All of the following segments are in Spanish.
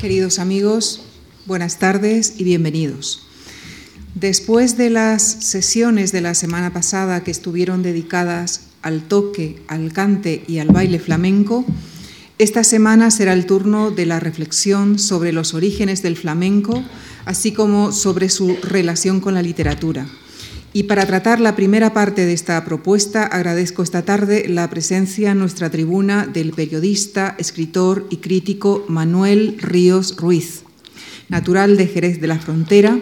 Queridos amigos, buenas tardes y bienvenidos. Después de las sesiones de la semana pasada que estuvieron dedicadas al toque, al cante y al baile flamenco, esta semana será el turno de la reflexión sobre los orígenes del flamenco, así como sobre su relación con la literatura. Y para tratar la primera parte de esta propuesta, agradezco esta tarde la presencia en nuestra tribuna del periodista, escritor y crítico Manuel Ríos Ruiz. Natural de Jerez de la Frontera,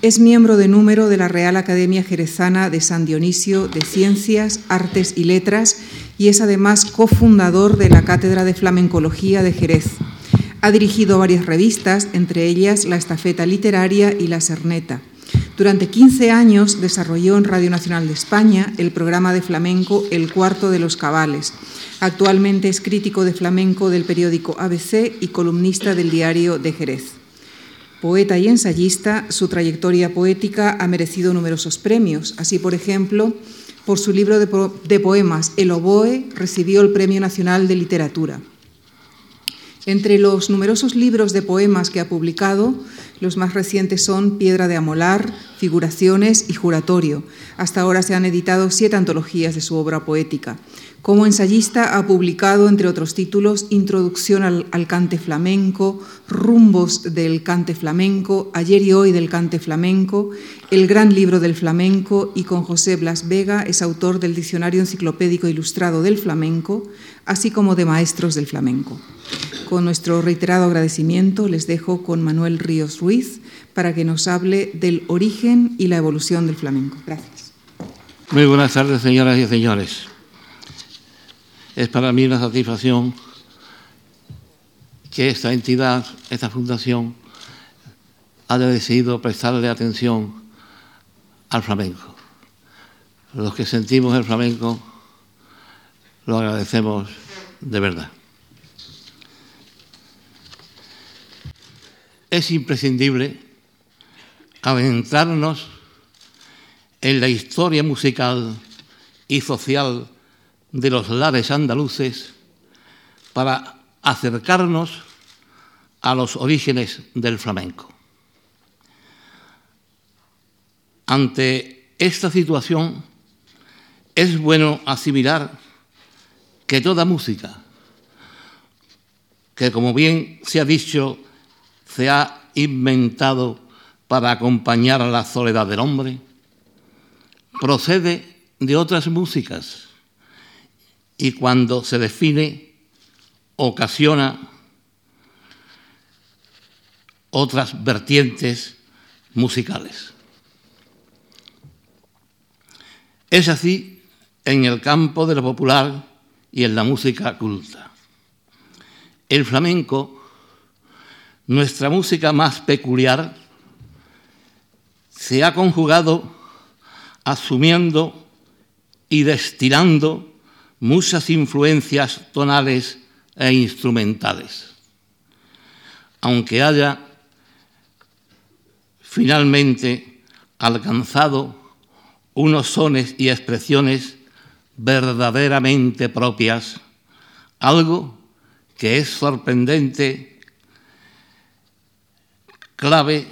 es miembro de número de la Real Academia Jerezana de San Dionisio de Ciencias, Artes y Letras y es además cofundador de la Cátedra de Flamencología de Jerez. Ha dirigido varias revistas, entre ellas La Estafeta Literaria y La Serneta. Durante 15 años desarrolló en Radio Nacional de España el programa de flamenco El Cuarto de los Cabales. Actualmente es crítico de flamenco del periódico ABC y columnista del diario de Jerez. Poeta y ensayista, su trayectoria poética ha merecido numerosos premios. Así, por ejemplo, por su libro de, poemas El oboe recibió el Premio Nacional de Literatura. Entre los numerosos libros de poemas que ha publicado, los más recientes son Piedra de Amolar, Figuraciones y Juratorio. Hasta ahora se han editado siete antologías de su obra poética. Como ensayista ha publicado, entre otros títulos, Introducción al, cante flamenco, Rumbos del cante flamenco, Ayer y hoy del cante flamenco, El gran libro del flamenco y con José Blas Vega es autor del Diccionario Enciclopédico Ilustrado del Flamenco, así como de Maestros del Flamenco. Con nuestro reiterado agradecimiento les dejo con Manuel Ríos Ruiz para que nos hable del origen y la evolución del flamenco. Gracias. Muy buenas tardes, señoras y señores. Es para mí una satisfacción que esta entidad, esta fundación, haya decidido prestarle atención al flamenco. Los que sentimos el flamenco lo agradecemos de verdad. Es imprescindible adentrarnos en la historia musical y social de los lares andaluces para acercarnos a los orígenes del flamenco. Ante esta situación es bueno asimilar que toda música, que como bien se ha dicho, se ha inventado para acompañar a la soledad del hombre, procede de otras músicas y cuando se define ocasiona otras vertientes musicales. Es así en el campo de lo popular y en la música culta. El flamenco, nuestra música más peculiar, se ha conjugado asumiendo y destilando muchas influencias tonales e instrumentales. Aunque haya finalmente alcanzado unos sones y expresiones verdaderamente propias, algo que es sorprendente, clave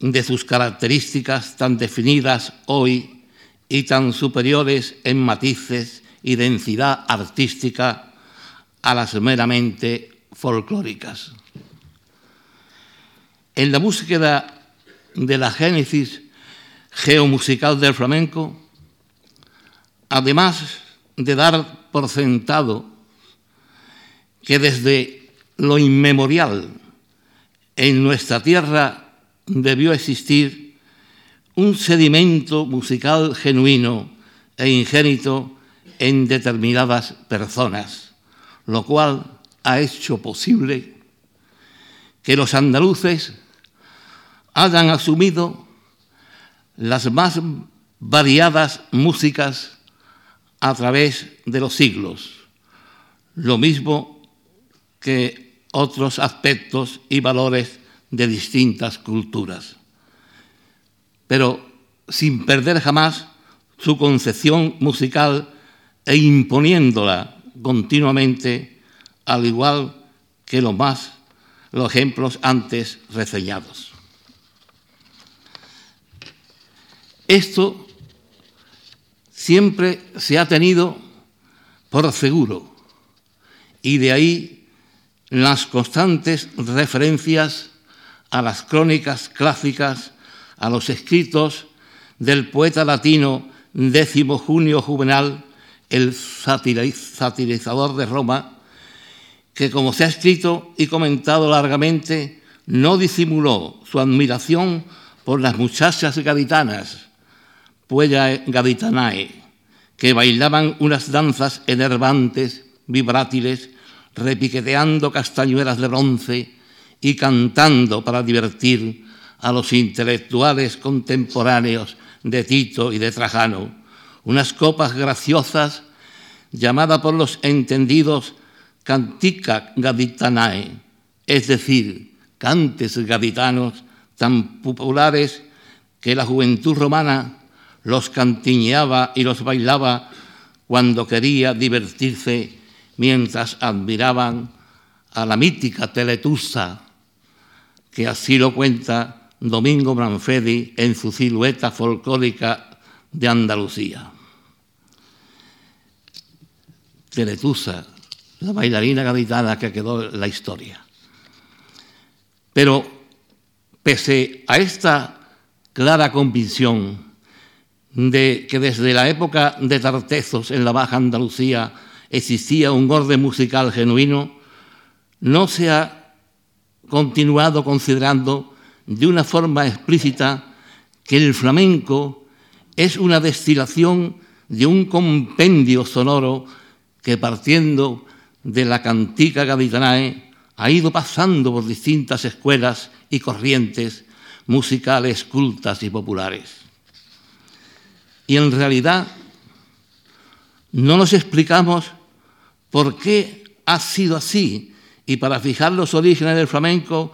de sus características tan definidas hoy y tan superiores en matices y densidad artística a las meramente folclóricas. En la búsqueda de la génesis geomusical del flamenco, además de dar por sentado que desde lo inmemorial en nuestra tierra debió existir un sedimento musical genuino e ingénito en determinadas personas, lo cual ha hecho posible que los andaluces hayan asumido las más variadas músicas a través de los siglos, lo mismo que otros aspectos y valores de distintas culturas, pero sin perder jamás su concepción musical e imponiéndola continuamente, al igual que lo más, los ejemplos antes reseñados. Esto siempre se ha tenido por seguro y de ahí las constantes referencias a las crónicas clásicas, a los escritos del poeta latino décimo Junio Juvenal, el satirizador de Roma, que como se ha escrito y comentado largamente, no disimuló su admiración por las muchachas gaditanas, puella gaditanae, que bailaban unas danzas enervantes, vibrátiles, repiqueteando castañuelas de bronce y cantando para divertir a los intelectuales contemporáneos de Tito y de Trajano, unas copas graciosas llamada por los entendidos cantica gaditanae, es decir, cantes gaditanos tan populares que la juventud romana los cantiñeaba y los bailaba cuando quería divertirse mientras admiraban a la mítica Teletusa, que así lo cuenta Domingo Branfedi en su silueta folclórica de Andalucía. Teletusa, la bailarina gaditana que quedó en la historia. Pero pese a esta clara convicción de que desde la época de Tartezos en la Baja Andalucía existía un orden musical genuino, no se ha continuado considerando de una forma explícita que el flamenco es una destilación de un compendio sonoro que partiendo de la cantica gaditanae ha ido pasando por distintas escuelas y corrientes musicales cultas y populares. Y en realidad no nos explicamos por qué ha sido así y para fijar los orígenes del flamenco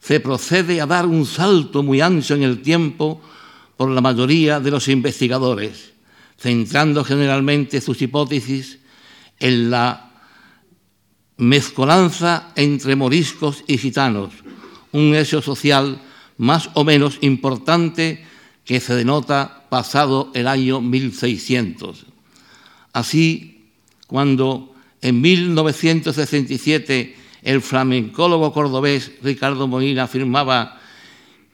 se procede a dar un salto muy ancho en el tiempo por la mayoría de los investigadores, centrando generalmente sus hipótesis en la mezcolanza entre moriscos y gitanos, un hecho social más o menos importante que se denota pasado el año 1600. Así, cuando en 1967 el flamencólogo cordobés Ricardo Molina afirmaba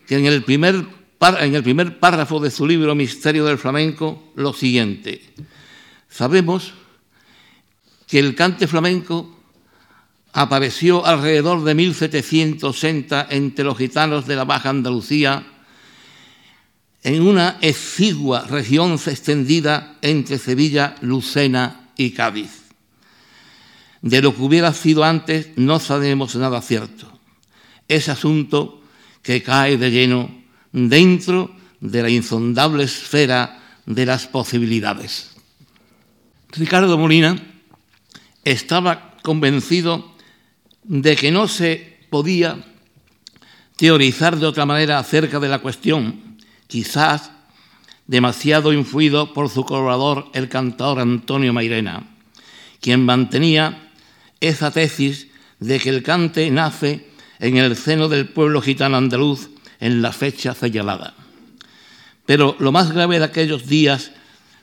que en el primer, en el primer párrafo de su libro Misterio del Flamenco lo siguiente. Sabemos que el cante flamenco apareció alrededor de 1760 entre los gitanos de la Baja Andalucía, en una exigua región extendida entre Sevilla, Lucena y Cádiz. De lo que hubiera sido antes no sabemos nada cierto. Es asunto que cae de lleno dentro de la insondable esfera de las posibilidades. Ricardo Molina estaba convencido de que no se podía teorizar de otra manera acerca de la cuestión, quizás demasiado influido por su colaborador, el cantador Antonio Mairena, quien mantenía esa tesis de que el cante nace en el seno del pueblo gitano andaluz en la fecha señalada. Pero lo más grave de aquellos días,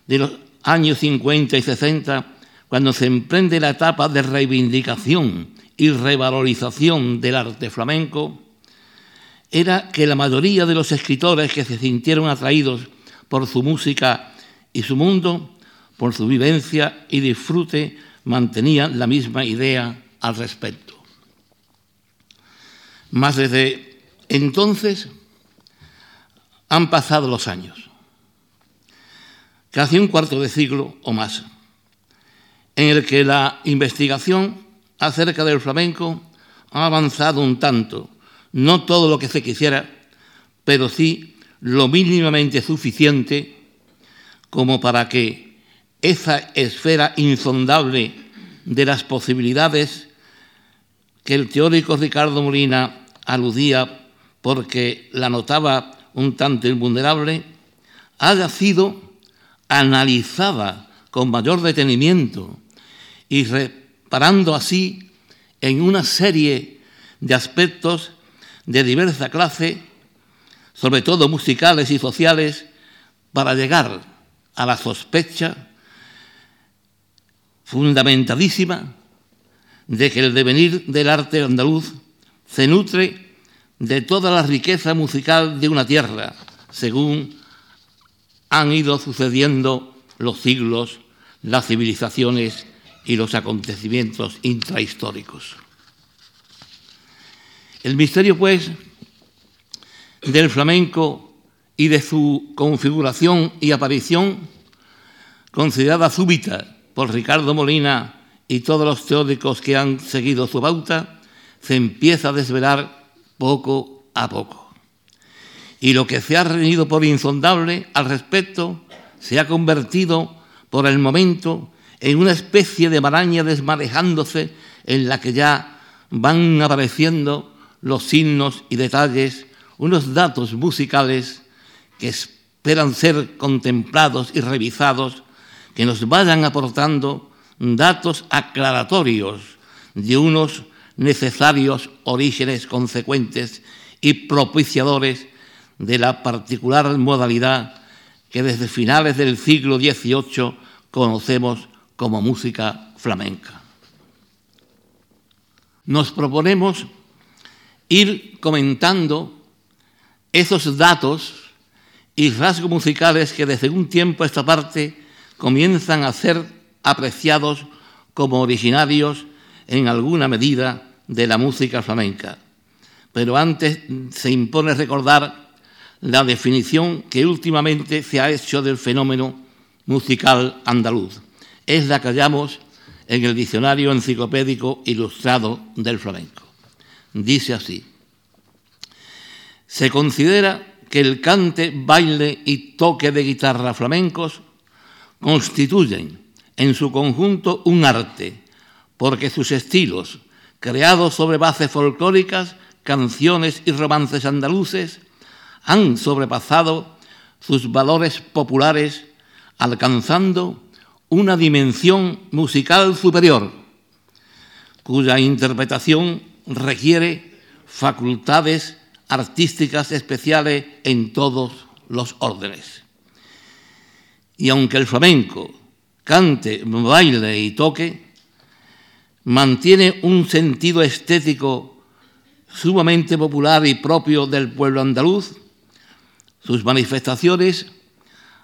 de los años 50 y 60, cuando se emprende la etapa de reivindicación y revalorización del arte flamenco, era que la mayoría de los escritores que se sintieron atraídos por su música y su mundo, por su vivencia y disfrute, mantenían la misma idea al respecto. Más desde entonces han pasado los años, casi un cuarto de siglo o más, en el que la investigación acerca del flamenco ha avanzado un tanto, no todo lo que se quisiera, pero sí lo mínimamente suficiente como para que esa esfera insondable de las posibilidades que el teórico Ricardo Molina aludía porque la notaba un tanto invulnerable, haya sido analizada con mayor detenimiento y reparando así en una serie de aspectos de diversa clase, sobre todo musicales y sociales, para llegar a la sospecha fundamentadísima de que el devenir del arte andaluz se nutre de toda la riqueza musical de una tierra, según han ido sucediendo los siglos, las civilizaciones y los acontecimientos intrahistóricos. El misterio, pues, del flamenco y de su configuración y aparición, considerada súbita por Ricardo Molina y todos los teóricos que han seguido su bauta, se empieza a desvelar poco a poco. Y lo que se ha reunido por insondable al respecto se ha convertido por el momento en una especie de maraña desmanejándose en la que ya van apareciendo los signos y detalles, unos datos musicales que esperan ser contemplados y revisados, que nos vayan aportando datos aclaratorios de unos necesarios orígenes consecuentes y propiciadores de la particular modalidad que desde finales del siglo XVIII conocemos como música flamenca. Nos proponemos ir comentando esos datos y rasgos musicales que desde un tiempo a esta parte comienzan a ser apreciados como originarios en alguna medida de la música flamenca. Pero antes se impone recordar la definición que últimamente se ha hecho del fenómeno musical andaluz. Es la que hallamos en el Diccionario Enciclopédico Ilustrado del Flamenco. Dice así, se considera que el cante, baile y toque de guitarra flamencos constituyen en su conjunto un arte, porque sus estilos, creados sobre bases folclóricas, canciones y romances andaluces, han sobrepasado sus valores populares, alcanzando una dimensión musical superior, cuya interpretación requiere facultades artísticas especiales en todos los órdenes. Y aunque el flamenco cante, baile y toque, mantiene un sentido estético sumamente popular y propio del pueblo andaluz, sus manifestaciones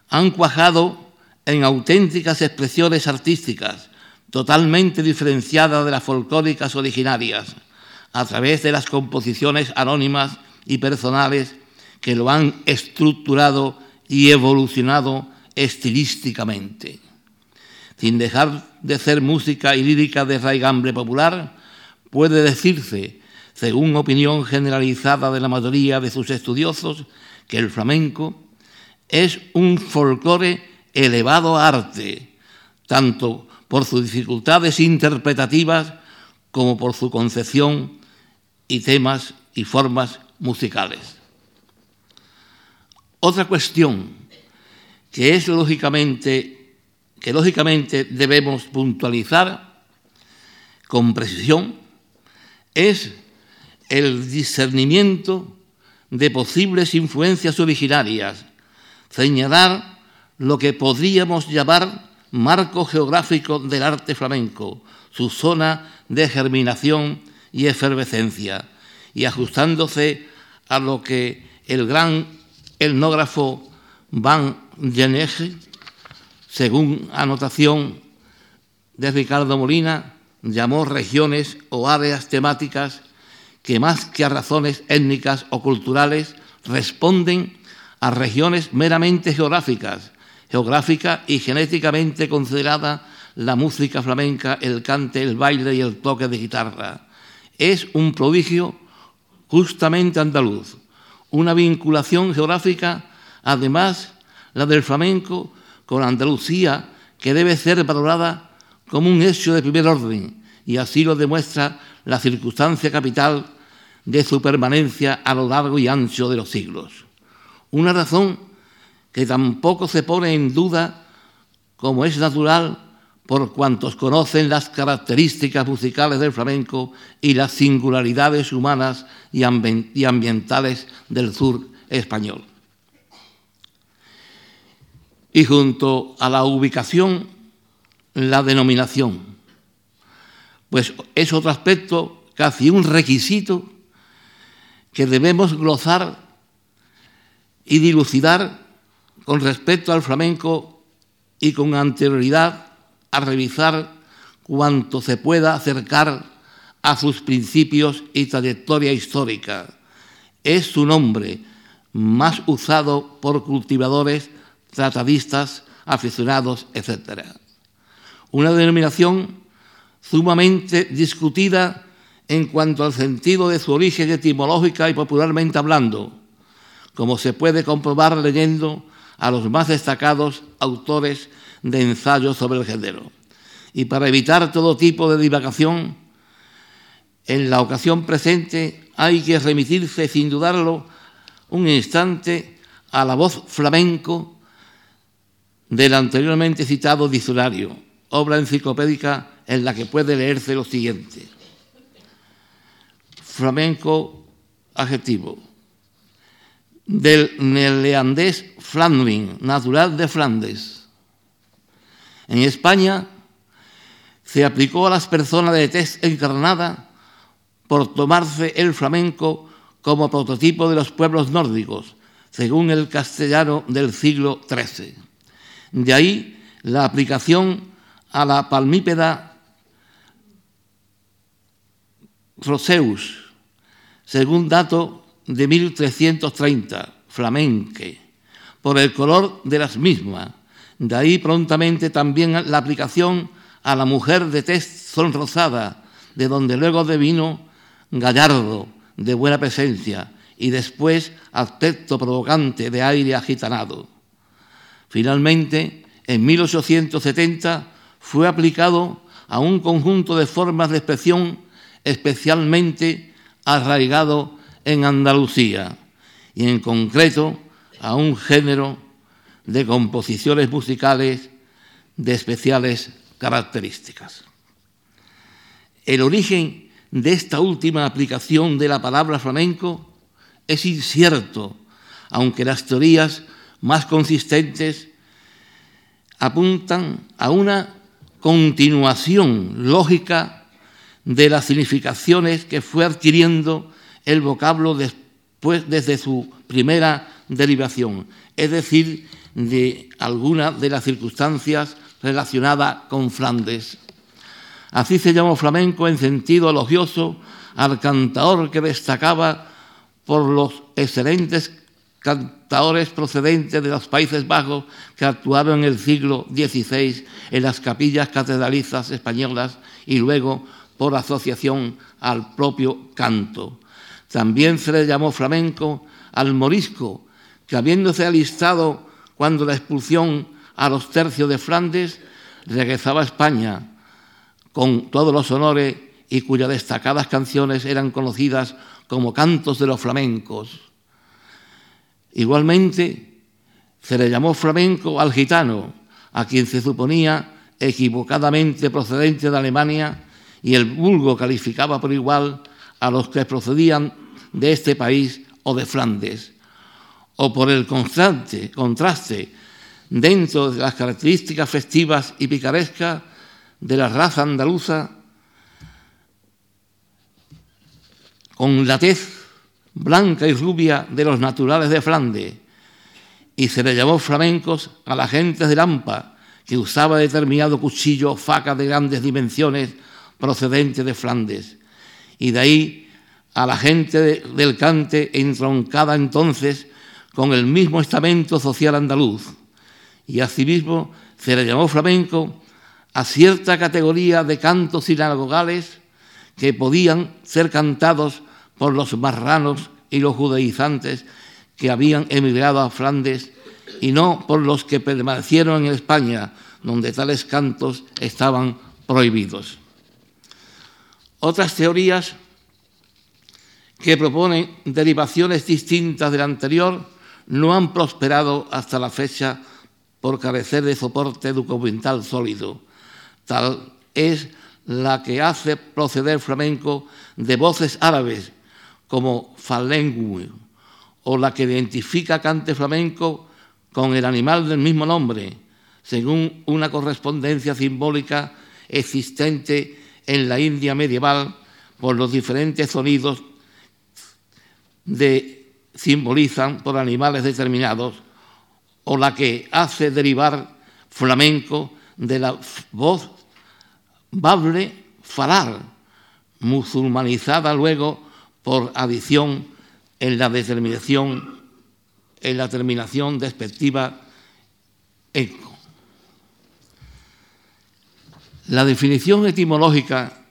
han cuajado en auténticas expresiones artísticas, totalmente diferenciadas de las folclóricas originarias, a través de las composiciones anónimas y personales que lo han estructurado y evolucionado estilísticamente. Sin dejar de ser música y lírica de raigambre popular, puede decirse, según opinión generalizada de la mayoría de sus estudiosos, que el flamenco es un folclore elevado arte, tanto por sus dificultades interpretativas como por su concepción y temas y formas musicales. Otra cuestión que es lógicamente que lógicamente debemos puntualizar con precisión es el discernimiento de posibles influencias originarias, señalar lo que podríamos llamar marco geográfico del arte flamenco, su zona de germinación y efervescencia, y ajustándose a lo que el gran etnógrafo Van Genege, según anotación de Ricardo Molina, llamó regiones o áreas temáticas que más que a razones étnicas o culturales responden a regiones meramente geográficas, geográfica y genéticamente considerada la música flamenca, el cante, el baile y el toque de guitarra. Es un prodigio justamente andaluz, una vinculación geográfica, además la del flamenco con Andalucía, que debe ser valorada como un hecho de primer orden, y así lo demuestra la circunstancia capital de su permanencia a lo largo y ancho de los siglos. Una razón que tampoco se pone en duda, como es natural, por cuantos conocen las características musicales del flamenco y las singularidades humanas y ambientales del sur español. Y junto a la ubicación, la denominación, pues es otro aspecto, casi un requisito que debemos glosar y dilucidar con respecto al flamenco y con anterioridad a revisar cuanto se pueda acercar a sus principios y trayectoria histórica. Es su nombre más usado por cultivadores, tratadistas, aficionados, etc. Una denominación sumamente discutida en cuanto al sentido de su origen etimológica y popularmente hablando, como se puede comprobar leyendo a los más destacados autores de ensayos sobre el género. Y para evitar todo tipo de divagación, en la ocasión presente hay que remitirse, sin dudarlo, un instante a la voz flamenco del anteriormente citado diccionario, obra enciclopédica en la que puede leerse lo siguiente. Flamenco adjetivo. Del neerlandés Flandrin, natural de Flandes en España se aplicó a las personas de tez encarnada por tomarse el flamenco como prototipo de los pueblos nórdicos, según el castellano del siglo XIII. De ahí la aplicación a la palmípeda Roseus, según dato de 1330, flamenque, por el color de las mismas, de ahí prontamente también la aplicación a la mujer de tez sonrosada, de donde luego devino gallardo, de buena presencia, y después aspecto provocante de aire agitanado. Finalmente, en 1870 fue aplicado a un conjunto de formas de expresión especialmente arraigado en Andalucía y en concreto a un género de composiciones musicales de especiales características. El origen de esta última aplicación de la palabra flamenco es incierto, aunque las teorías más consistentes apuntan a una continuación lógica de las significaciones que fue adquiriendo el vocablo después desde su primera derivación, es decir, de alguna de las circunstancias relacionadas con Flandes. Así se llamó flamenco en sentido elogioso al cantador que destacaba por los excelentes cantadores procedentes de los Países Bajos que actuaron en el siglo XVI en las capillas catedralizas españolas y luego por asociación al propio canto. También se le llamó flamenco al morisco, que habiéndose alistado cuando la expulsión a los tercios de Flandes regresaba a España con todos los honores y cuyas destacadas canciones eran conocidas como cantos de los flamencos. Igualmente se le llamó flamenco al gitano, a quien se suponía equivocadamente procedente de Alemania y el vulgo calificaba por igual a los que procedían de este país o de Flandes. O por el constante contraste dentro de las características festivas y picarescas de la raza andaluza con la blanca y rubia de los naturales de Flandes, y se le llamó flamencos a la gente de Lampa, que usaba determinado cuchillo faca de grandes dimensiones procedente de Flandes, y de ahí a la gente del cante entroncada entonces con el mismo estamento social andaluz. Y asimismo se le llamó flamenco a cierta categoría de cantos sinagogales que podían ser cantados por los marranos y los judaizantes que habían emigrado a Flandes y no por los que permanecieron en España, donde tales cantos estaban prohibidos. Otras teorías que proponen derivaciones distintas de la anterior no han prosperado hasta la fecha por carecer de soporte documental sólido. tal es la que hace proceder flamenco de voces árabes como falengu, o la que identifica cante flamenco con el animal del mismo nombre, según una correspondencia simbólica existente en la India medieval por los diferentes sonidos de simbolizan por animales determinados, o la que hace derivar flamenco de la voz bable falar, musulmanizada luego por adición en la determinación, en la terminación despectiva eco. La definición etimológica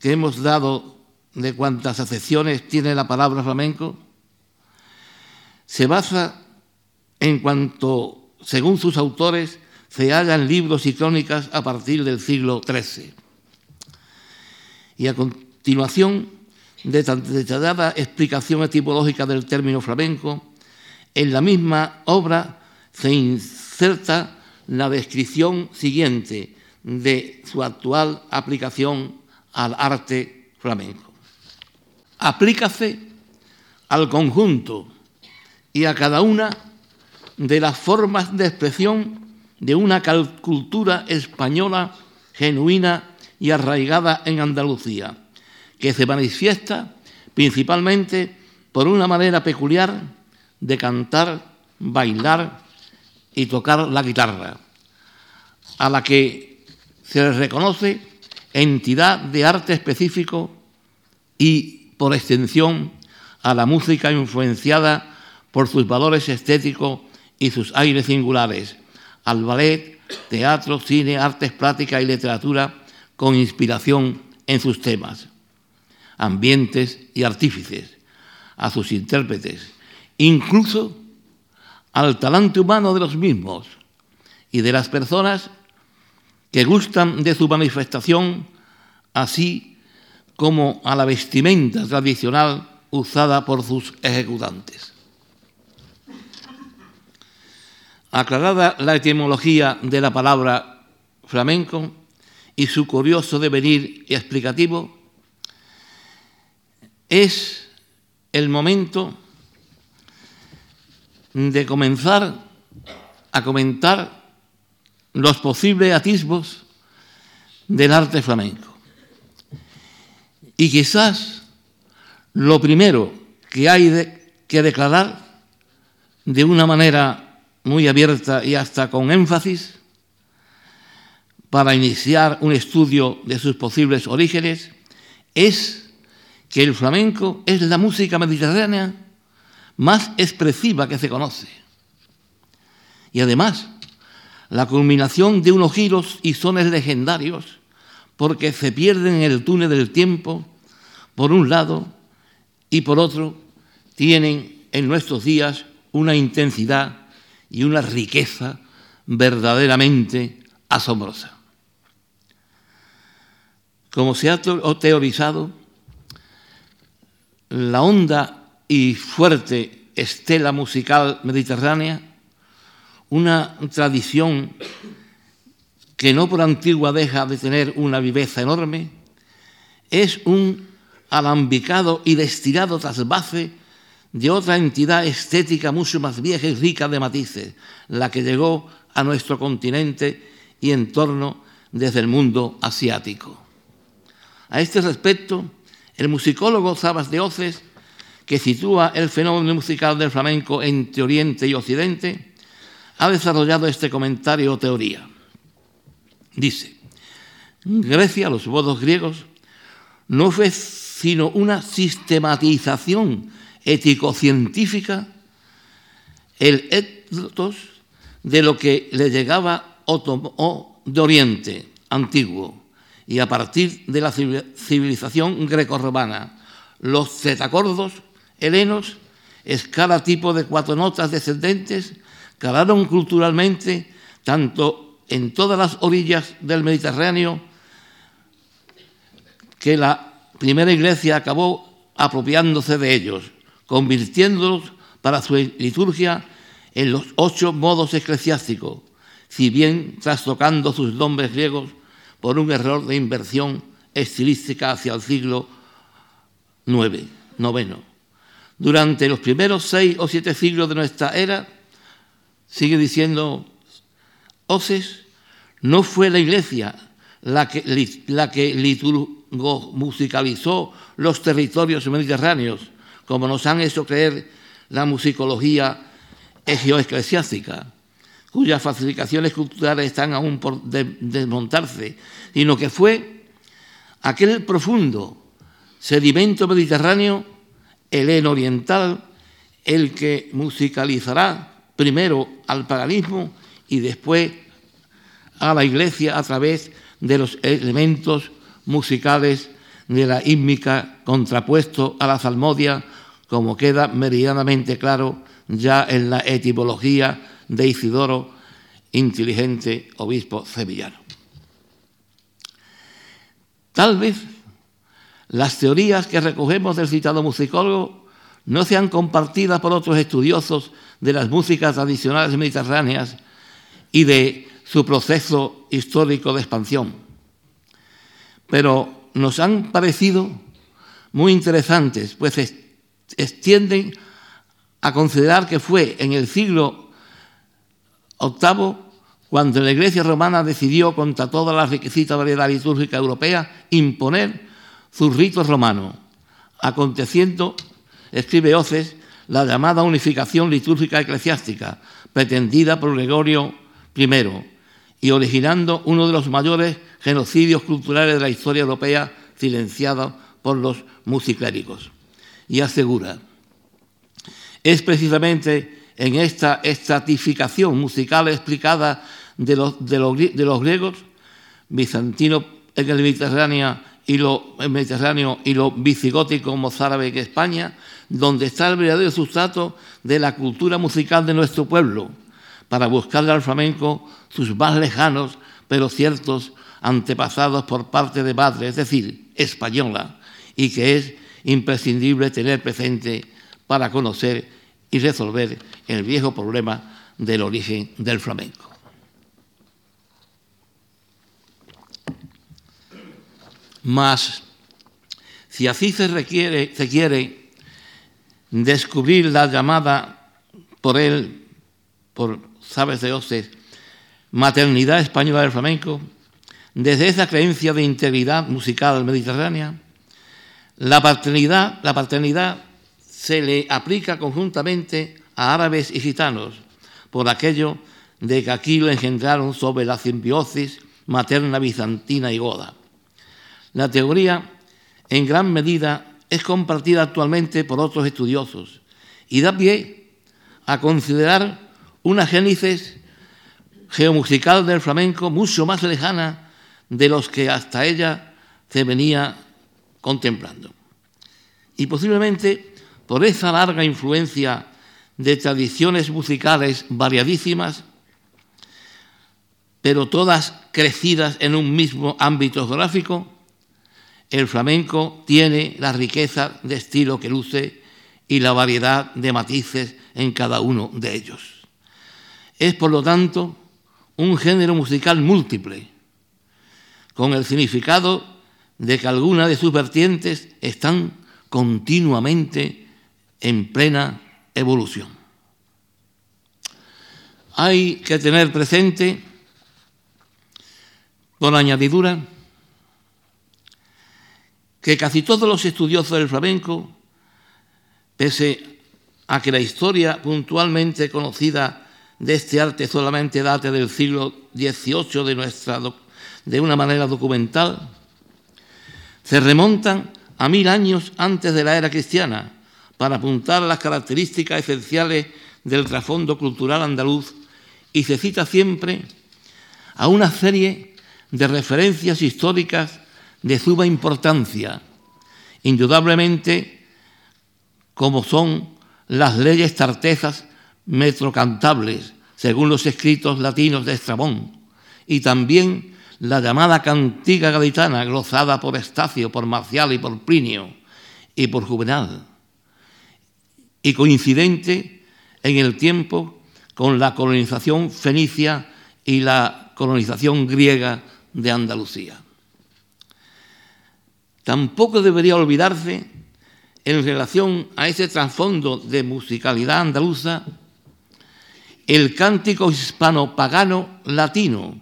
que hemos dado de cuántas acepciones tiene la palabra flamenco se basa en cuanto, según sus autores, se hallan libros y crónicas a partir del siglo XIII. Y a continuación detallada explicación etimológica del término flamenco, en la misma obra se inserta la descripción siguiente de su actual aplicación al arte flamenco. Aplícase al conjunto y a cada una de las formas de expresión de una cultura española genuina y arraigada en Andalucía, que se manifiesta principalmente por una manera peculiar de cantar, bailar y tocar la guitarra, a la que se le reconoce entidad de arte específico y, por extensión, a la música influenciada por sus valores estéticos y sus aires singulares, al ballet, teatro, cine, artes plásticas y literatura con inspiración en sus temas, ambientes y artífices, a sus intérpretes, incluso al talante humano de los mismos y de las personas que gustan de su manifestación, así como a la vestimenta tradicional usada por sus ejecutantes. Aclarada la etimología de la palabra flamenco y su curioso devenir explicativo, es el momento de comenzar a comentar los posibles atisbos del arte flamenco. Y quizás lo primero que hay que declarar de una manera muy abierta y hasta con énfasis para iniciar un estudio de sus posibles orígenes es que el flamenco es la música mediterránea más expresiva que se conoce. Y además, la culminación de unos giros y sones legendarios, porque se pierden en el túnel del tiempo, por un lado, y por otro, tienen en nuestros días una intensidad y una riqueza verdaderamente asombrosa. Como se ha teorizado, la honda y fuerte estela musical mediterránea, una tradición que no por antigua deja de tener una viveza enorme, es un alambicado y destilado trasvase de otra entidad estética mucho más vieja y rica de matices, la que llegó a nuestro continente y entorno desde el mundo asiático. A este respecto, el musicólogo Sabas de Oces, que sitúa el fenómeno musical del flamenco entre Oriente y Occidente, ha desarrollado este comentario o teoría. Dice, Grecia, los bodos griegos, no fue sino una sistematización ético-científica el etos de lo que le llegaba de Oriente antiguo y a partir de la civilización grecorromana. Los cetacordos helenos, escala tipo de cuatro notas descendentes, calaron culturalmente tanto en todas las orillas del Mediterráneo que la primera iglesia acabó apropiándose de ellos convirtiéndolos para su liturgia en los ocho modos eclesiásticos, si bien trastocando sus nombres griegos por un error de inversión estilística hacia el siglo IX. Durante los primeros seis o siete siglos de nuestra era, sigue diciendo Oces, no fue la Iglesia la que, la musicalizó los territorios mediterráneos, como nos han hecho creer la musicología egioeclesiástica, cuyas facilitaciones culturales están aún por desmontarse, sino que fue aquel profundo sedimento mediterráneo, heleno oriental, el que musicalizará primero al paganismo y después a la iglesia a través de los elementos musicales de la hímica contrapuesto a la salmodia, como queda meridianamente claro ya en la etimología de Isidoro, inteligente obispo sevillano. Tal vez las teorías que recogemos del citado musicólogo no sean compartidas por otros estudiosos de las músicas tradicionales mediterráneas y de su proceso histórico de expansión. Pero nos han parecido muy interesantes, pues extienden a considerar que fue en el siglo VIII cuando la Iglesia romana decidió, contra toda la requisita variedad litúrgica europea, imponer su rito romano, aconteciendo, escribe Oces, la llamada unificación litúrgica eclesiástica, pretendida por Gregorio I, y originando uno de los mayores genocidios culturales de la historia europea, silenciado por los musicléricos. Y asegura, es precisamente en esta estratificación musical explicada de los, griegos, bizantino en el Mediterráneo y lo visigótico mozárabe en España, donde está el verdadero sustrato de la cultura musical de nuestro pueblo, para buscarle al flamenco sus más lejanos pero ciertos antepasados por parte de madre, es decir, española, y que es imprescindible tener presente para conocer y resolver el viejo problema del origen del flamenco. Mas, si así se, requiere, se quiere descubrir la llamada por él, por Sabes de Oces, maternidad española del flamenco, desde esa creencia de integridad musical mediterránea, la paternidad, la paternidad se le aplica conjuntamente a árabes y gitanos, por aquello de que aquí lo engendraron sobre la simbiosis materna bizantina y goda. La teoría, en gran medida, es compartida actualmente por otros estudiosos y da pie a considerar una génesis geomusical del flamenco mucho más lejana de los que hasta ella se venía contemplando. Y posiblemente por esa larga influencia de tradiciones musicales variadísimas, pero todas crecidas en un mismo ámbito geográfico, el flamenco tiene la riqueza de estilo que luce y la variedad de matices en cada uno de ellos. Es, por lo tanto, un género musical múltiple, con el significado de que algunas de sus vertientes están continuamente en plena evolución. Hay que tener presente, por añadidura, que casi todos los estudiosos del flamenco, pese a que la historia puntualmente conocida de este arte solamente date del siglo XVIII de, nuestra, de una manera documental, se remontan a mil años antes de la era cristiana para apuntar las características esenciales del trasfondo cultural andaluz y se cita siempre a una serie de referencias históricas de suma importancia, indudablemente como son las leyes tartesas metrocantables, según los escritos latinos de Estrabón, y también la llamada cantiga gaditana, glosada por Estacio, por Marcial y por Plinio, y por Juvenal, y coincidente en el tiempo con la colonización fenicia y la colonización griega de Andalucía. Tampoco debería olvidarse, en relación a ese trasfondo de musicalidad andaluza, el cántico hispano-pagano latino,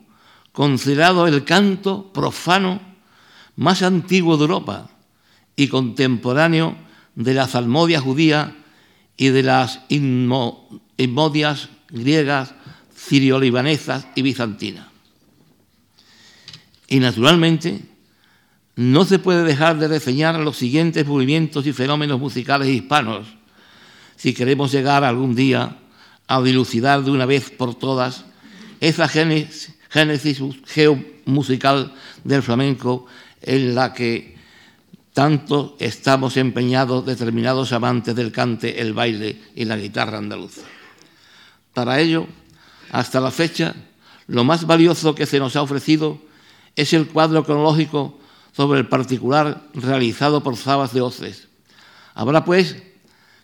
considerado el canto profano más antiguo de Europa y contemporáneo de la salmodia judía y de las inmodias griegas, sirio-libanesas y bizantinas. Y naturalmente, no se puede dejar de reseñar los siguientes movimientos y fenómenos musicales hispanos si queremos llegar algún día a dilucidar de una vez por todas esa génesis, geomusical del flamenco en la que tanto estamos empeñados determinados amantes del cante, el baile y la guitarra andaluza. Para ello, hasta la fecha, lo más valioso que se nos ha ofrecido es el cuadro cronológico sobre el particular realizado por Zabas de Oces. Habrá, pues,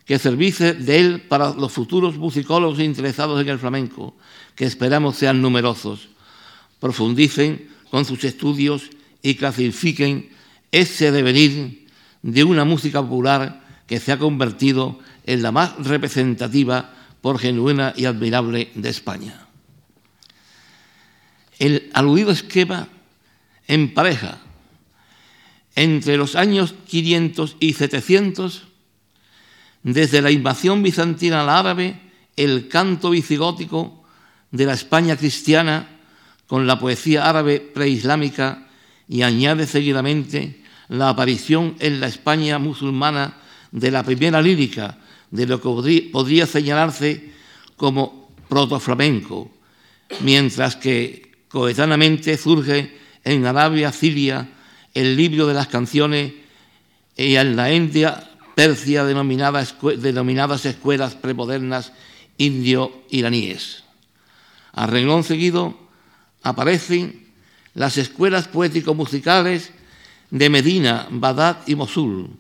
que servirse de él para los futuros musicólogos interesados en el flamenco, que esperamos sean numerosos, profundicen con sus estudios y clasifiquen ese devenir de una música popular que se ha convertido en la más representativa por genuina y admirable de España. El aludido esquema pareja entre los años 500 y 700 desde la invasión bizantina al árabe, el canto visigótico de la España cristiana con la poesía árabe preislámica y añade seguidamente la aparición en la España musulmana de la primera lírica de lo que podría señalarse como protoflamenco, mientras que coetáneamente surge en Arabia, Siria, el libro de las canciones y en la India Persia denominadas, denominadas escuelas premodernas indio-iraníes. A renglón seguido aparecen las escuelas poético-musicales de Medina, Badad y Mosul,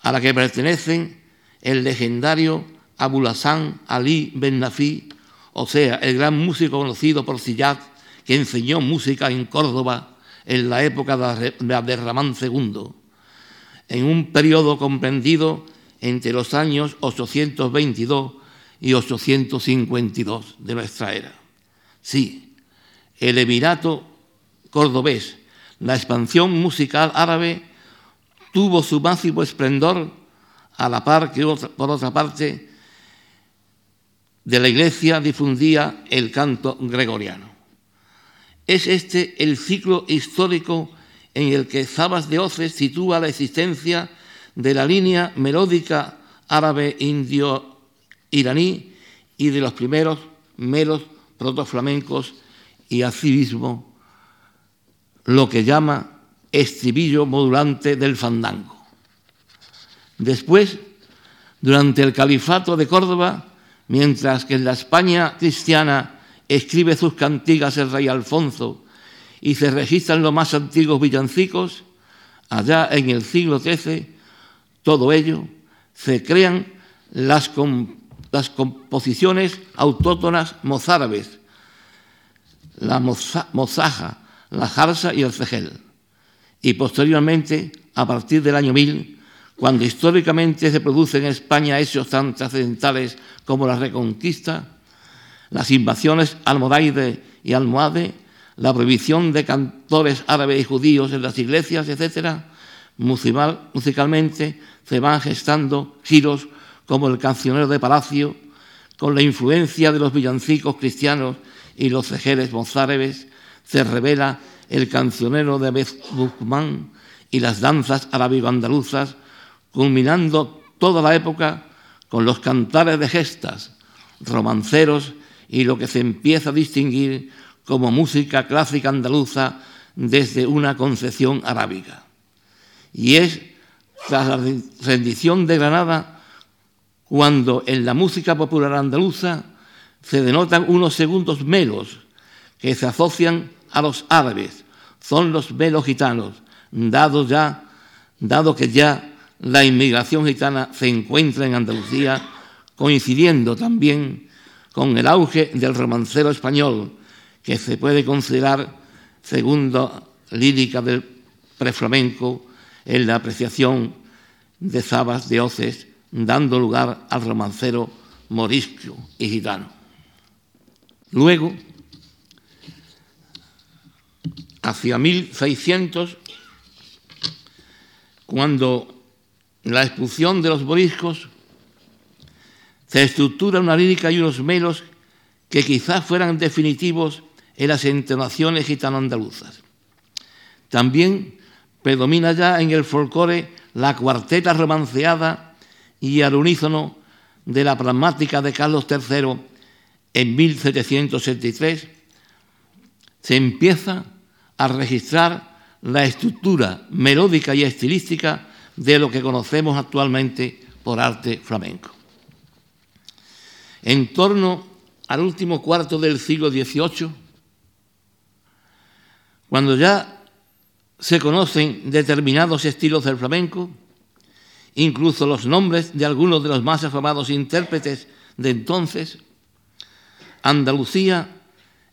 a la que pertenecen el legendario Abu Hassan Ali Ben Nafi, o sea, el gran músico conocido por Siyad, que enseñó música en Córdoba en la época de Abderramán II, en un periodo comprendido entre los años 822 y 852 de nuestra era. Sí, el Emirato cordobés, la expansión musical árabe, tuvo su máximo esplendor a la par que, por otra parte, de la Iglesia difundía el canto gregoriano. Es este el ciclo histórico en el que Zabas de Oces sitúa la existencia de la línea melódica árabe indio-iraní y de los primeros melos protoflamencos y asimismo lo que llama estribillo modulante del fandango. Después, durante el califato de Córdoba, mientras que en la España cristiana escribe sus cantigas el rey Alfonso y se registran los más antiguos villancicos, allá en el siglo XIII, todo ello, se crean las, composiciones autóctonas mozárabes, la mozaja, la jarsa y el cejel. Y posteriormente, a partir del año 1000, cuando históricamente se producen en España hechos tan trascendentales como la Reconquista, las invasiones almoraide y almohade, la prohibición de cantores árabes y judíos en las iglesias, etc., musicalmente se van gestando giros como el cancionero de palacio, con la influencia de los villancicos cristianos y los cejeres mozárabes, se revela el cancionero de Bezbukman y las danzas arábigo-andaluzas, culminando toda la época con los cantares de gestas, romanceros y lo que se empieza a distinguir como música clásica andaluza desde una concepción arábiga. Y es tras la rendición de Granada cuando en la música popular andaluza se denotan unos segundos melos que se asocian a los árabes, son los melos gitanos, dado, ya, dado que ya la inmigración gitana se encuentra en Andalucía, coincidiendo también con el auge del romancero español, que se puede considerar segunda lírica del preflamenco en la apreciación de Sabas de Oces, dando lugar al romancero morisco y gitano. Luego, hacia 1600, cuando la expulsión de los moriscos, se estructura una lírica y unos melos que quizás fueran definitivos en las entonaciones gitano-andaluzas. También predomina ya en el folclore la cuarteta romanceada y al unísono de la pragmática de Carlos III en 1773, se empieza a registrar la estructura melódica y estilística de lo que conocemos actualmente por arte flamenco. En torno al último cuarto del siglo XVIII, cuando ya se conocen determinados estilos del flamenco, incluso los nombres de algunos de los más afamados intérpretes de entonces, Andalucía,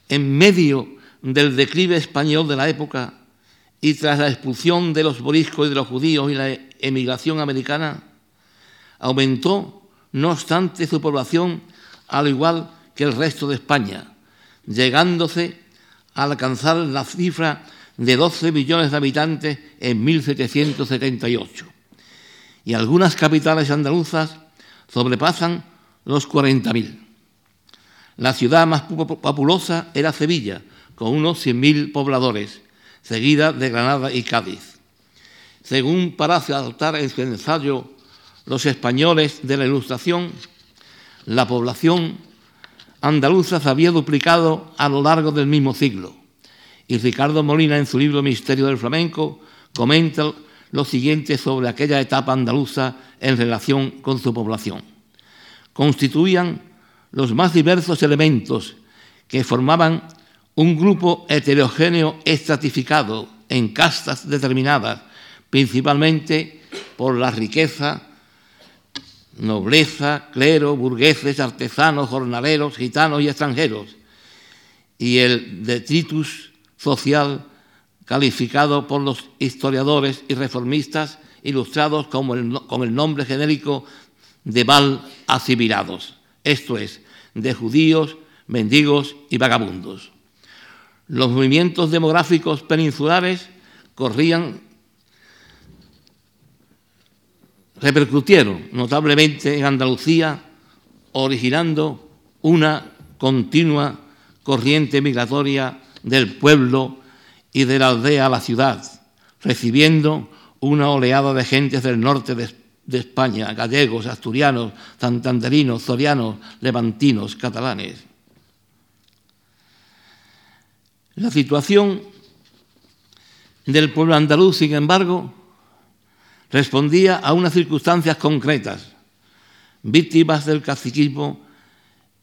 en medio del declive español de la época y tras la expulsión de los moriscos y de los judíos y la emigración americana, aumentó, no obstante, su población al igual que el resto de España, llegándose a alcanzar la cifra de 12 millones de habitantes en 1778. Y algunas capitales andaluzas sobrepasan los 40.000. La ciudad más populosa era Sevilla, con unos 100.000 pobladores, seguida de Granada y Cádiz. Según parece adoptar en su ensayo Los españoles de la Ilustración, la población andaluza se había duplicado a lo largo del mismo siglo. Y Ricardo Molina, en su libro Misterio del Flamenco, comenta lo siguiente sobre aquella etapa andaluza en relación con su población. Constituían los más diversos elementos que formaban un grupo heterogéneo estratificado en castas determinadas, principalmente por la riqueza, nobleza, clero, burgueses, artesanos, jornaleros, gitanos y extranjeros, y el detritus social calificado por los historiadores y reformistas ilustrados como con el nombre genérico de mal asimilados, esto es, de judíos, mendigos y vagabundos. Los movimientos demográficos peninsulares corrían repercutieron notablemente en Andalucía, originando una continua corriente migratoria del pueblo y de la aldea a la ciudad, recibiendo una oleada de gentes del norte de, España, gallegos, asturianos, santanderinos, zorianos, levantinos, catalanes. La situación del pueblo andaluz, sin embargo, respondía a unas circunstancias concretas, víctimas del caciquismo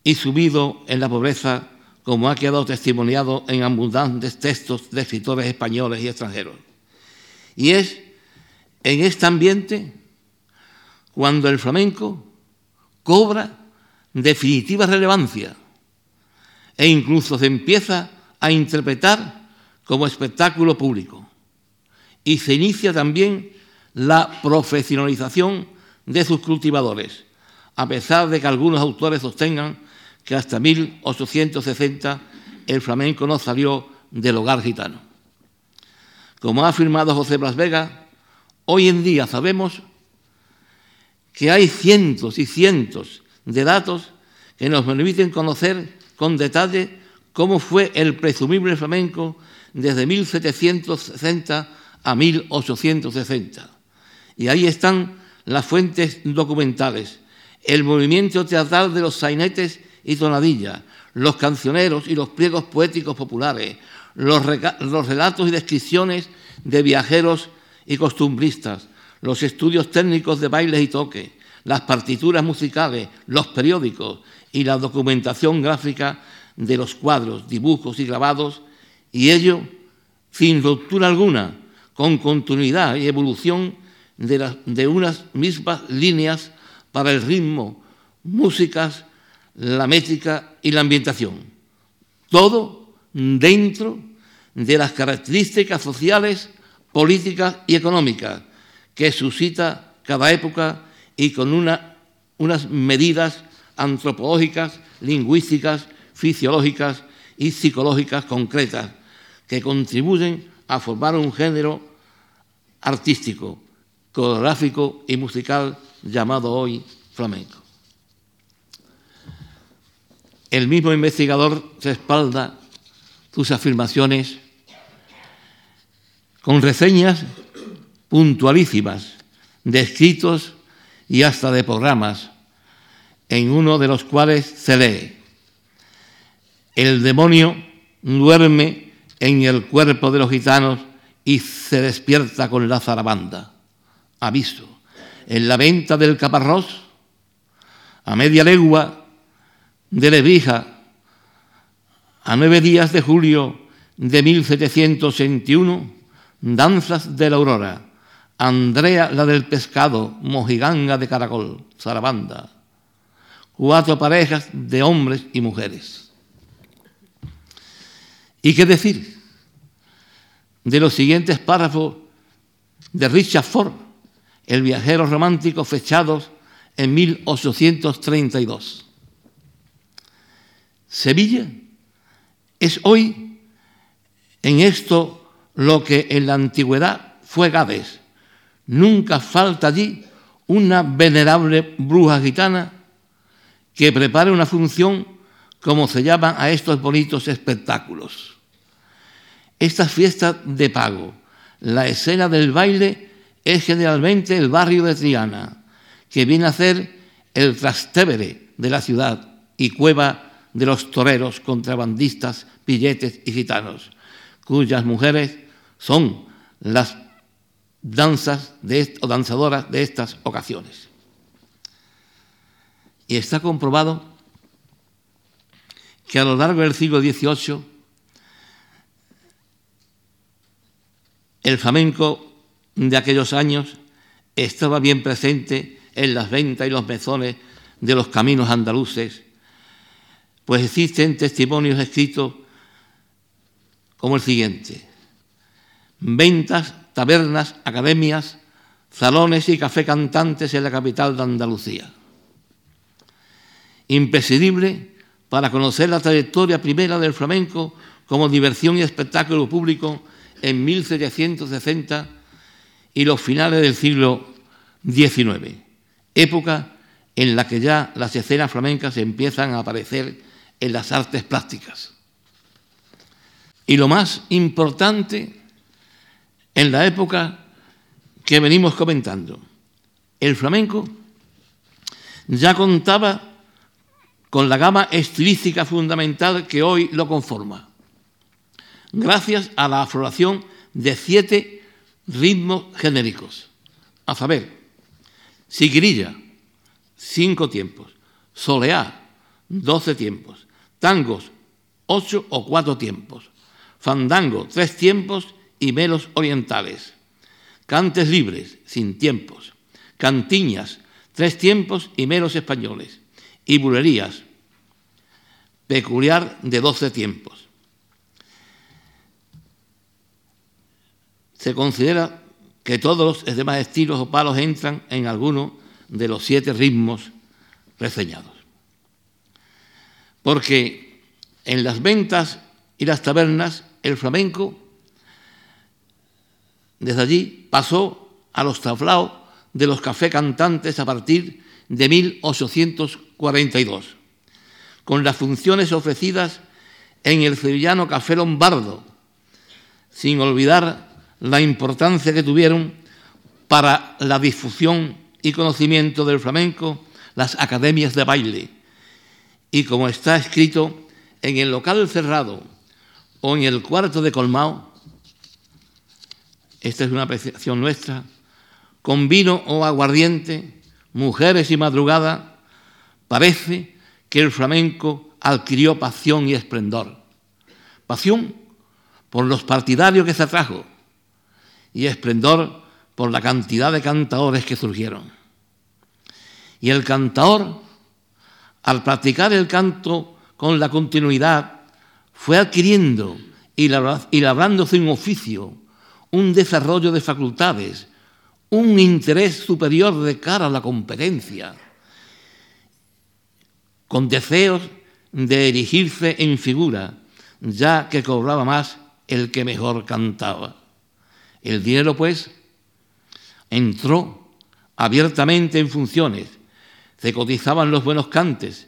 y sumido en la pobreza, como ha quedado testimoniado en abundantes textos de escritores españoles y extranjeros. Y es en este ambiente cuando el flamenco cobra definitiva relevancia e incluso se empieza a interpretar como espectáculo público. Y se inicia también la profesionalización de sus cultivadores, a pesar de que algunos autores sostengan que hasta 1860 el flamenco no salió del hogar gitano. Como ha afirmado José Blas Vega, hoy en día sabemos que hay cientos y cientos de datos que nos permiten conocer con detalle cómo fue el presumible flamenco desde 1760 a 1860 y ahí están las fuentes documentales, el movimiento teatral de los sainetes y tonadillas, los cancioneros y los pliegos poéticos populares, los, relatos y descripciones de viajeros y costumbristas, los estudios técnicos de bailes y toque, las partituras musicales, los periódicos y la documentación gráfica de los cuadros, dibujos y grabados, y ello sin ruptura alguna, con continuidad y evolución de, unas mismas líneas para el ritmo, músicas, la métrica y la ambientación. Todo dentro de las características sociales, políticas y económicas que suscita cada época y con unas medidas antropológicas, lingüísticas, fisiológicas y psicológicas concretas que contribuyen a formar un género artístico, coreográfico y musical llamado hoy flamenco. El mismo investigador respalda sus afirmaciones con reseñas puntualísimas de escritos y hasta de programas, en uno de los cuales se lee, el demonio duerme en el cuerpo de los gitanos y se despierta con la zarabanda. Aviso, en la venta del caparrós, a media legua de Lebrija, a nueve días de julio de 1761, danzas de la aurora, Andrea la del pescado, mojiganga de caracol, zarabanda, cuatro parejas de hombres y mujeres. ¿Y qué decir de los siguientes párrafos de Richard Ford, el viajero romántico fechados en 1832? Sevilla es hoy en esto lo que en la antigüedad fue Gades. Nunca falta allí una venerable bruja gitana que prepare una función como se llaman a estos bonitos espectáculos. Estas fiestas de pago, la escena del baile es generalmente el barrio de Triana, que viene a ser el trastevere de la ciudad y cueva de los toreros, contrabandistas, pilletes y gitanos, cuyas mujeres son las danzas o danzadoras de estas ocasiones. Y está comprobado que a lo largo del siglo XVIII el flamenco de aquellos años estaba bien presente en las ventas y los mezones de los caminos andaluces pues existen testimonios escritos como el siguiente. Ventas, tabernas, academias, salones y café cantantes en la capital de Andalucía. Imprescindible para conocer la trayectoria primera del flamenco como diversión y espectáculo público en 1760 y los finales del siglo XIX, época en la que ya las escenas flamencas empiezan a aparecer en las artes plásticas. Y lo más importante en la época que venimos comentando, el flamenco ya contaba con la gama estilística fundamental que hoy lo conforma, gracias a la afloración de siete ritmos genéricos, a saber, sigrilla, cinco tiempos, soleá, doce tiempos, tangos, ocho o cuatro tiempos, fandango, tres tiempos. Y melos orientales, cantes libres, sin tiempos, cantiñas, tres tiempos y melos españoles, y bulerías, peculiar de doce tiempos. Se considera que todos los demás estilos o palos entran en alguno de los siete ritmos reseñados. Porque en las ventas y las tabernas el flamenco desde allí pasó a los tablaos de los café cantantes a partir de 1842, con las funciones ofrecidas en el sevillano Café Lombardo, sin olvidar la importancia que tuvieron para la difusión y conocimiento del flamenco las academias de baile, y como está escrito en el local cerrado o en el cuarto de colmao, esta es una apreciación nuestra, con vino o aguardiente, mujeres y madrugada, parece que el flamenco adquirió pasión y esplendor. Pasión por los partidarios que se atrajo y esplendor por la cantidad de cantadores que surgieron. Y el cantador al practicar el canto con la continuidad, fue adquiriendo y labrándose un oficio, un desarrollo de facultades, un interés superior de cara a la competencia, con deseos de erigirse en figura, ya que cobraba más el que mejor cantaba. El dinero, pues, entró abiertamente en funciones, se cotizaban los buenos cantes,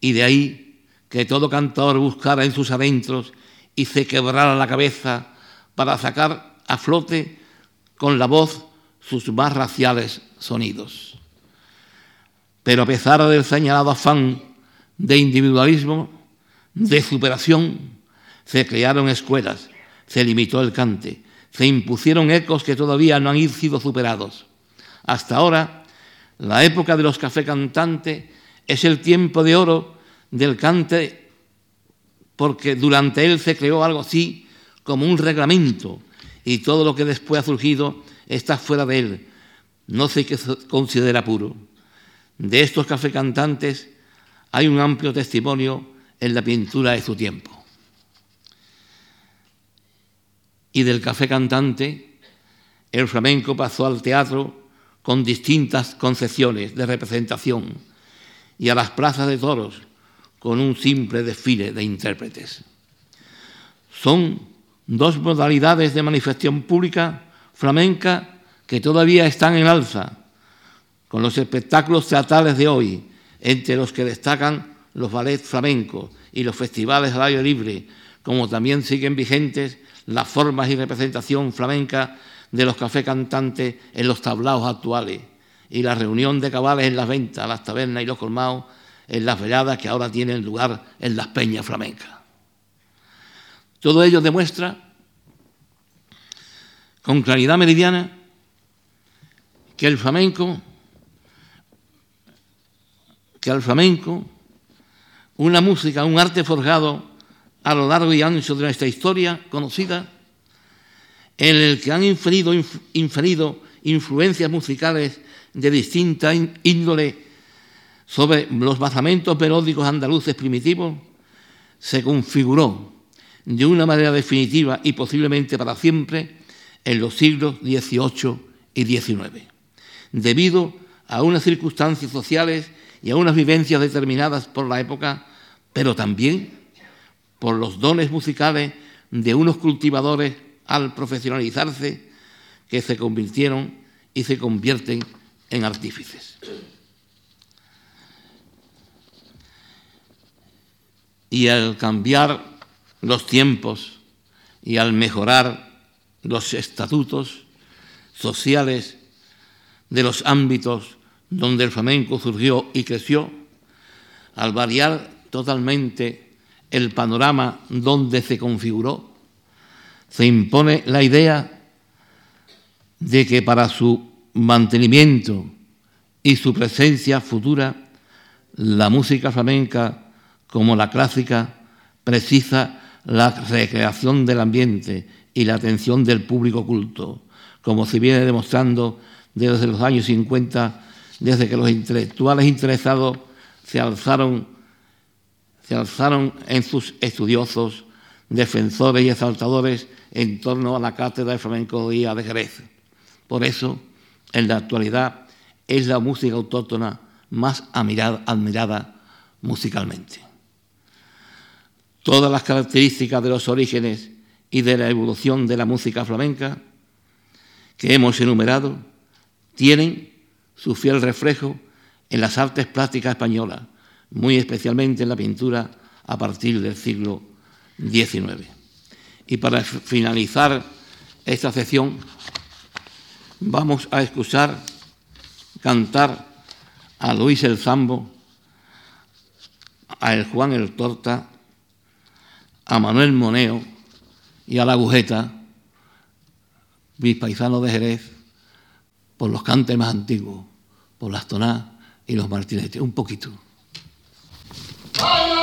y de ahí que todo cantador buscara en sus adentros y se quebrara la cabeza para sacar a flote con la voz sus más raciales sonidos. Pero a pesar del señalado afán de individualismo, de superación, se crearon escuelas, se limitó el cante, se impusieron ecos que todavía no han sido superados. Hasta ahora, la época de los café cantantes es el tiempo de oro del cante porque durante él se creó algo así como un reglamento y todo lo que después ha surgido está fuera de él. No sé qué considera puro. De estos café cantantes hay un amplio testimonio en la pintura de su tiempo. Y del café cantante, el flamenco pasó al teatro con distintas concepciones de representación y a las plazas de toros con un simple desfile de intérpretes. Son dos modalidades de manifestación pública flamenca que todavía están en alza, con los espectáculos teatrales de hoy, entre los que destacan los ballets flamencos y los festivales al aire libre, como también siguen vigentes las formas y representación flamenca de los cafés cantantes en los tablaos actuales y la reunión de cabales en las ventas, las tabernas y los colmados en las veladas que ahora tienen lugar en las peñas flamencas. Todo ello demuestra con claridad meridiana que el flamenco, que al flamenco, una música, un arte forjado a lo largo y ancho de nuestra historia conocida, en el que han inferido, influencias musicales de distinta índole sobre los basamentos melódicos andaluces primitivos, se configuró de una manera definitiva y posiblemente para siempre en los siglos XVIII y XIX, debido a unas circunstancias sociales y a unas vivencias determinadas por la época, pero también por los dones musicales de unos cultivadores al profesionalizarse que se convirtieron y se convierten en artífices. Y al cambiar los tiempos y al mejorar los estatutos sociales de los ámbitos donde el flamenco surgió y creció, al variar totalmente el panorama donde se configuró, se impone la idea de que para su mantenimiento y su presencia futura, la música flamenca, como la clásica, precisa la recreación del ambiente y la atención del público culto, como se viene demostrando desde los años 50, desde que los intelectuales interesados se alzaron, se alzaron en sus estudiosos, defensores y exaltadores en torno a la cátedra de flamencología de Jerez. Por eso, en la actualidad, es la música autóctona más admirada musicalmente. Todas las características de los orígenes y de la evolución de la música flamenca que hemos enumerado tienen su fiel reflejo en las artes plásticas españolas, muy especialmente en la pintura a partir del siglo XIX. Y para finalizar esta sección, vamos a escuchar cantar a Luis el Zambo, a el Juan el Torta, a Manuel Moneo, y a la agujeta, mis paisanos de Jerez, por los cantes más antiguos, por las tonás y los martinetes, un poquito. Fire!